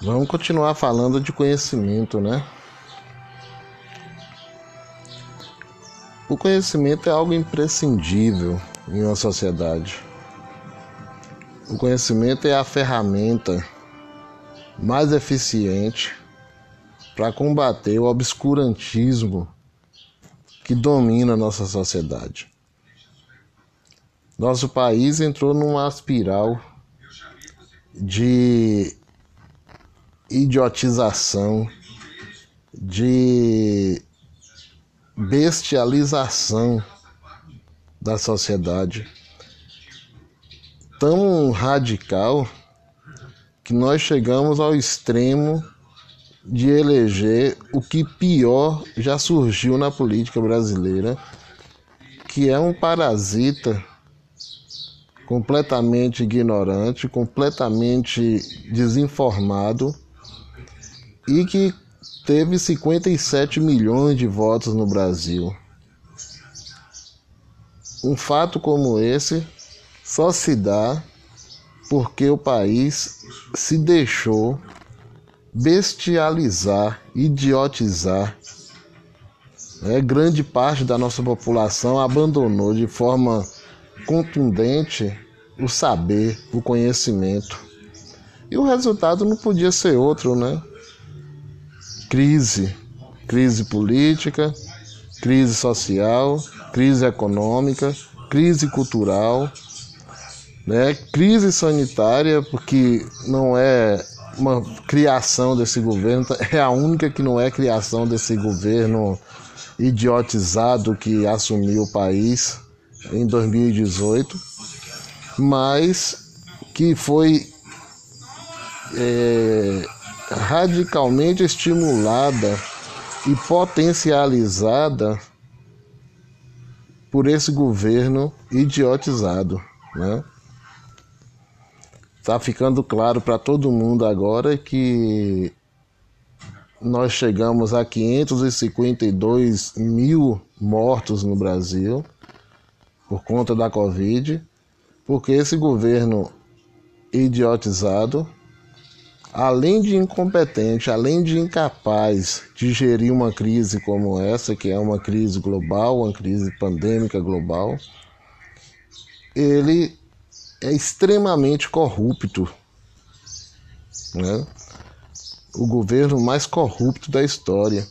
Vamos continuar falando de conhecimento, né? O conhecimento é algo imprescindível em uma sociedade. O conhecimento é a ferramenta mais eficiente para combater o obscurantismo que domina nossa sociedade. Nosso país entrou numa espiral de idiotização, de bestialização da sociedade. Tão radical que nós chegamos ao extremo de eleger o que pior já surgiu na política brasileira, que é um parasita completamente ignorante, completamente desinformado e que teve 57 milhões de votos no Brasil. Um fato como esse só se dá porque o país se deixou bestializar, idiotizar. É, grande parte da nossa população abandonou de forma contundente o saber, o conhecimento. E o resultado não podia ser outro, né? Crise, crise política, crise social, crise econômica, crise cultural, né? crise sanitária, porque não é uma criação desse governo, é a única que não é criação desse governo idiotizado que assumiu o país em 2018, mas que foi é, radicalmente estimulada e potencializada por esse governo idiotizado, né? Tá ficando claro para todo mundo agora que nós chegamos a 552 mil mortos no Brasil por conta da Covid, porque esse governo idiotizado além de incompetente, além de incapaz de gerir uma crise como essa, que é uma crise global, uma crise pandêmica global, ele é extremamente corrupto. Né? O governo mais corrupto da história.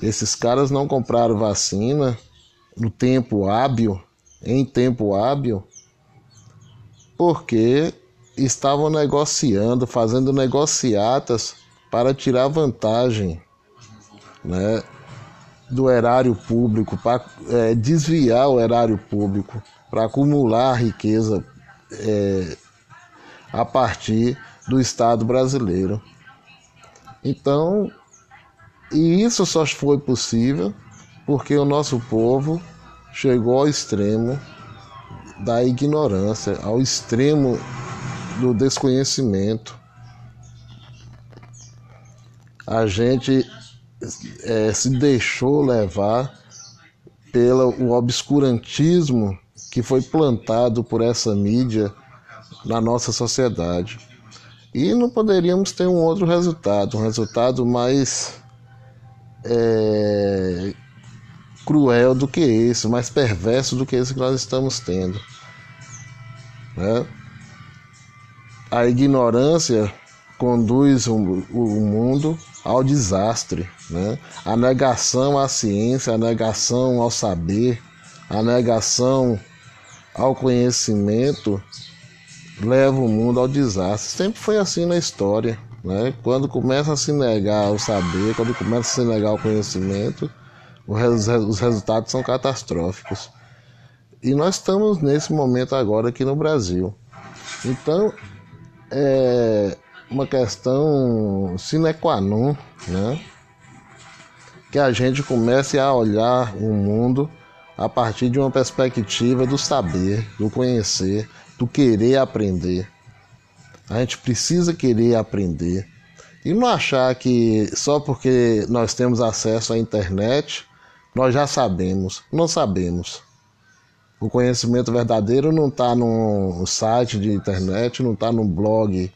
Esses caras não compraram vacina no tempo hábil, em tempo hábil, porque estavam negociando, fazendo negociatas para tirar vantagem né, do erário público, para é, desviar o erário público, para acumular riqueza é, a partir do Estado brasileiro. Então, e isso só foi possível porque o nosso povo chegou ao extremo da ignorância, ao extremo do desconhecimento. A gente é, se deixou levar pelo obscurantismo que foi plantado por essa mídia na nossa sociedade. E não poderíamos ter um outro resultado, um resultado mais é, cruel do que esse, mais perverso do que esse que nós estamos tendo. Né? A ignorância conduz o, mundo ao desastre. Né? A negação à ciência, a negação ao saber, a negação ao conhecimento leva o mundo ao desastre. Sempre foi assim na história. Né? Quando começa a se negar o saber, quando começa a se negar o conhecimento, os resultados são catastróficos. E nós estamos nesse momento agora aqui no Brasil. Então, é uma questão sine qua non, né? Que a gente comece a olhar o mundo a partir de uma perspectiva do saber, do conhecer, do querer aprender. A gente precisa querer aprender e não achar que só porque nós temos acesso à internet nós já sabemos. Não sabemos. O conhecimento verdadeiro não está num site de internet, não está num blog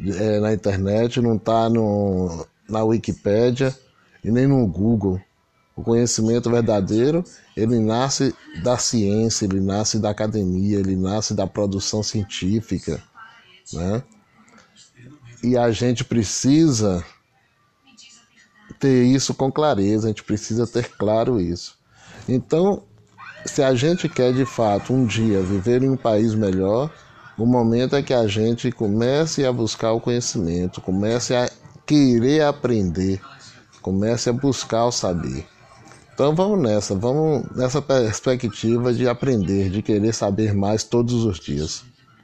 é, na internet, não está na Wikipédia e nem no Google. O conhecimento verdadeiro, ele nasce da ciência, ele nasce da academia, ele nasce da produção científica, né? E a gente precisa ter isso com clareza, a gente precisa ter claro isso. Então, se a gente quer de fato um dia viver em um país melhor, o momento é que a gente comece a buscar o conhecimento, comece a querer aprender, comece a buscar o saber. Então vamos nessa, vamos nessa perspectiva de aprender, de querer saber mais todos os dias.